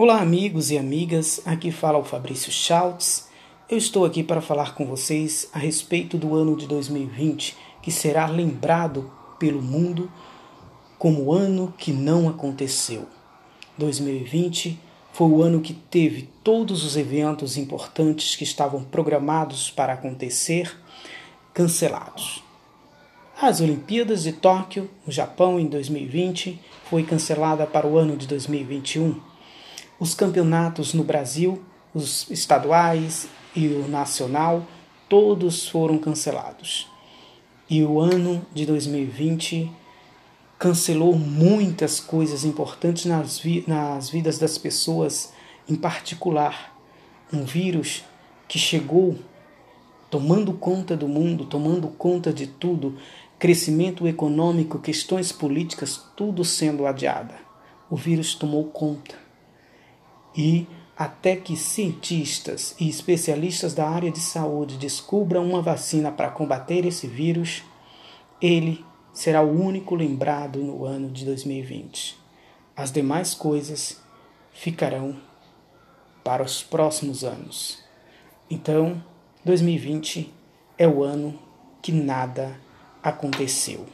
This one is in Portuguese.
Olá, amigos e amigas. Aqui fala o Fabrício Schultz. Eu estou aqui para falar com vocês a respeito do ano de 2020, que será lembrado pelo mundo como o ano que não aconteceu. 2020 foi o ano que teve todos os eventos importantes que estavam programados para acontecer cancelados. As Olimpíadas de Tóquio, no Japão, em 2020, foi cancelada para o ano de 2021. Os campeonatos no Brasil, os estaduais e o nacional, todos foram cancelados. E o ano de 2020 cancelou muitas coisas importantes nas, vi nas vidas das pessoas, em particular, um vírus que chegou tomando conta do mundo, tomando conta de tudo, crescimento econômico, questões políticas, tudo sendo adiada. O vírus tomou conta. E até que cientistas e especialistas da área de saúde descubram uma vacina para combater esse vírus, ele será o único lembrado no ano de 2020. As demais coisas ficarão para os próximos anos. Então, 2020 é o ano que nada aconteceu.